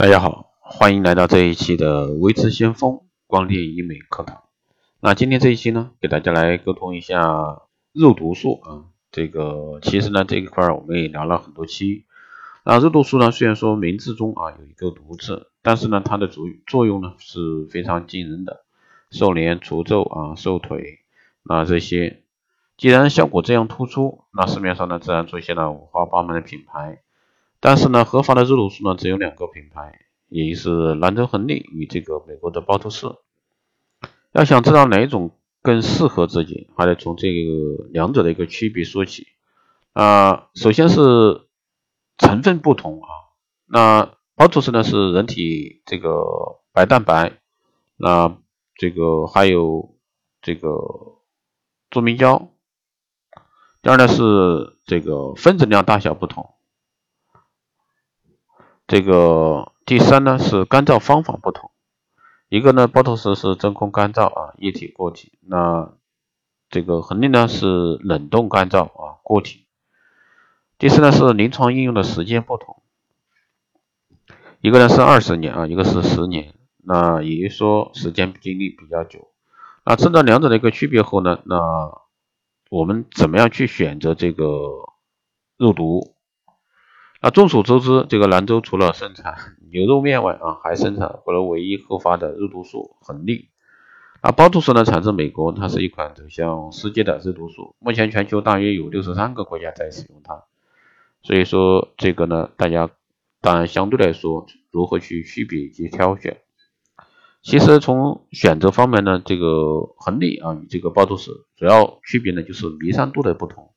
大家好，欢迎来到这一期的微知先锋光电医美课堂。那今天这一期呢，给大家来沟通一下肉毒素啊。这个其实呢，这一块我们也聊了很多期。那肉毒素呢，虽然说名字中啊有一个毒字，但是呢，它的作作用呢是非常惊人的，瘦脸、除皱啊、瘦腿，那这些既然效果这样突出，那市面上呢自然出现了五花八门的品牌。但是呢，合法的肉毒素呢只有两个品牌，也就是兰州恒力与这个美国的包头市。要想知道哪一种更适合自己，还得从这个两者的一个区别说起。啊，首先是成分不同啊。那包头市呢是人体这个白蛋白，那这个还有这个助明胶。第二呢是这个分子量大小不同。这个第三呢是干燥方法不同，一个呢包头石是真空干燥啊液体固体，那这个恒力呢是冷冻干燥啊固体。第四呢是临床应用的时间不同，一个呢是二十年啊，一个是十年，那也就是说时间经历比较久。那知道两者的一个区别后呢，那我们怎么样去选择这个肉毒？那众所周知，这个兰州除了生产牛肉面外啊，还生产国内唯一合法的肉毒素恒力。啊包头石呢，产自美国，它是一款走向世界的肉毒素，目前全球大约有六十三个国家在使用它。所以说这个呢，大家当然相对来说，如何去区别及挑选，其实从选择方面呢，这个恒力啊与这个包头石主要区别呢就是弥散度的不同。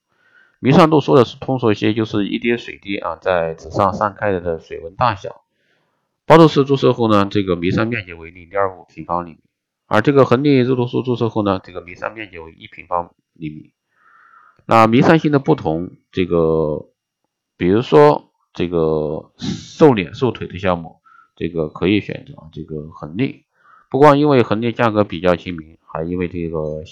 弥散度说的是通俗一些，就是一滴水滴啊在纸上散开的水温大小。包头石注射后呢，这个弥散面积为零点五平方厘米，而这个恒力肉毒素注射后呢，这个弥散面积为一平方厘米。那弥散性的不同，这个比如说这个瘦脸瘦腿的项目，这个可以选择这个恒力。不光因为恒力价格比较亲民，还因为这个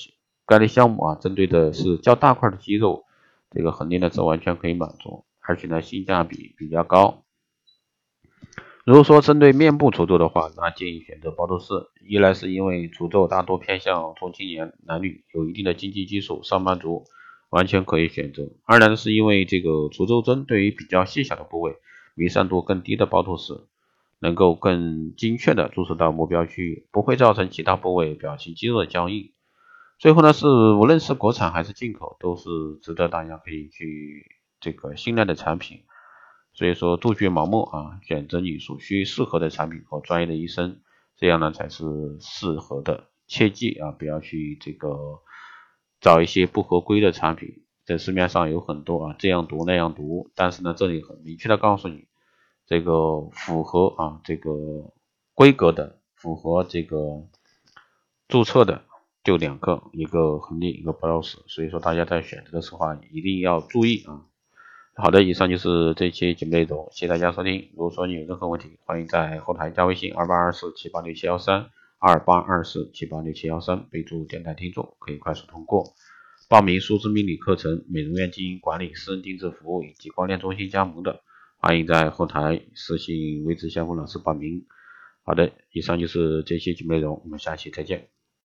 该类项目啊，针对的是较大块的肌肉。这个恒定的值完全可以满足，而且呢性价比比较高。如果说针对面部除皱的话，那建议选择包头市。一来是因为除皱大多偏向中青年男女，有一定的经济基础，上班族完全可以选择；二来呢是因为这个除皱针对于比较细小的部位，弥散度更低的包头市，能够更精确的注射到目标区域，不会造成其他部位表情肌肉的僵硬。最后呢，是无论是国产还是进口，都是值得大家可以去这个信赖的产品。所以说，杜绝盲目啊，选择你所需适合的产品和专业的医生，这样呢才是适合的。切记啊，不要去这个找一些不合规的产品，在市面上有很多啊，这样毒那样毒。但是呢，这里很明确的告诉你，这个符合啊这个规格的，符合这个注册的。就两个，一个恒力，一个包头石，所以说大家在选择的时候啊，一定要注意啊。好的，以上就是这期节目内容，谢谢大家收听。如果说你有任何问题，欢迎在后台加微信二八二四七八六七幺三二八二四七八六七幺三，备注电台听众，可以快速通过报名数字命理课程、美容院经营管理、私人定制服务以及光电中心加盟的，欢迎在后台私信未知相锋老师报名。好的，以上就是这期节目内容，我们下期再见。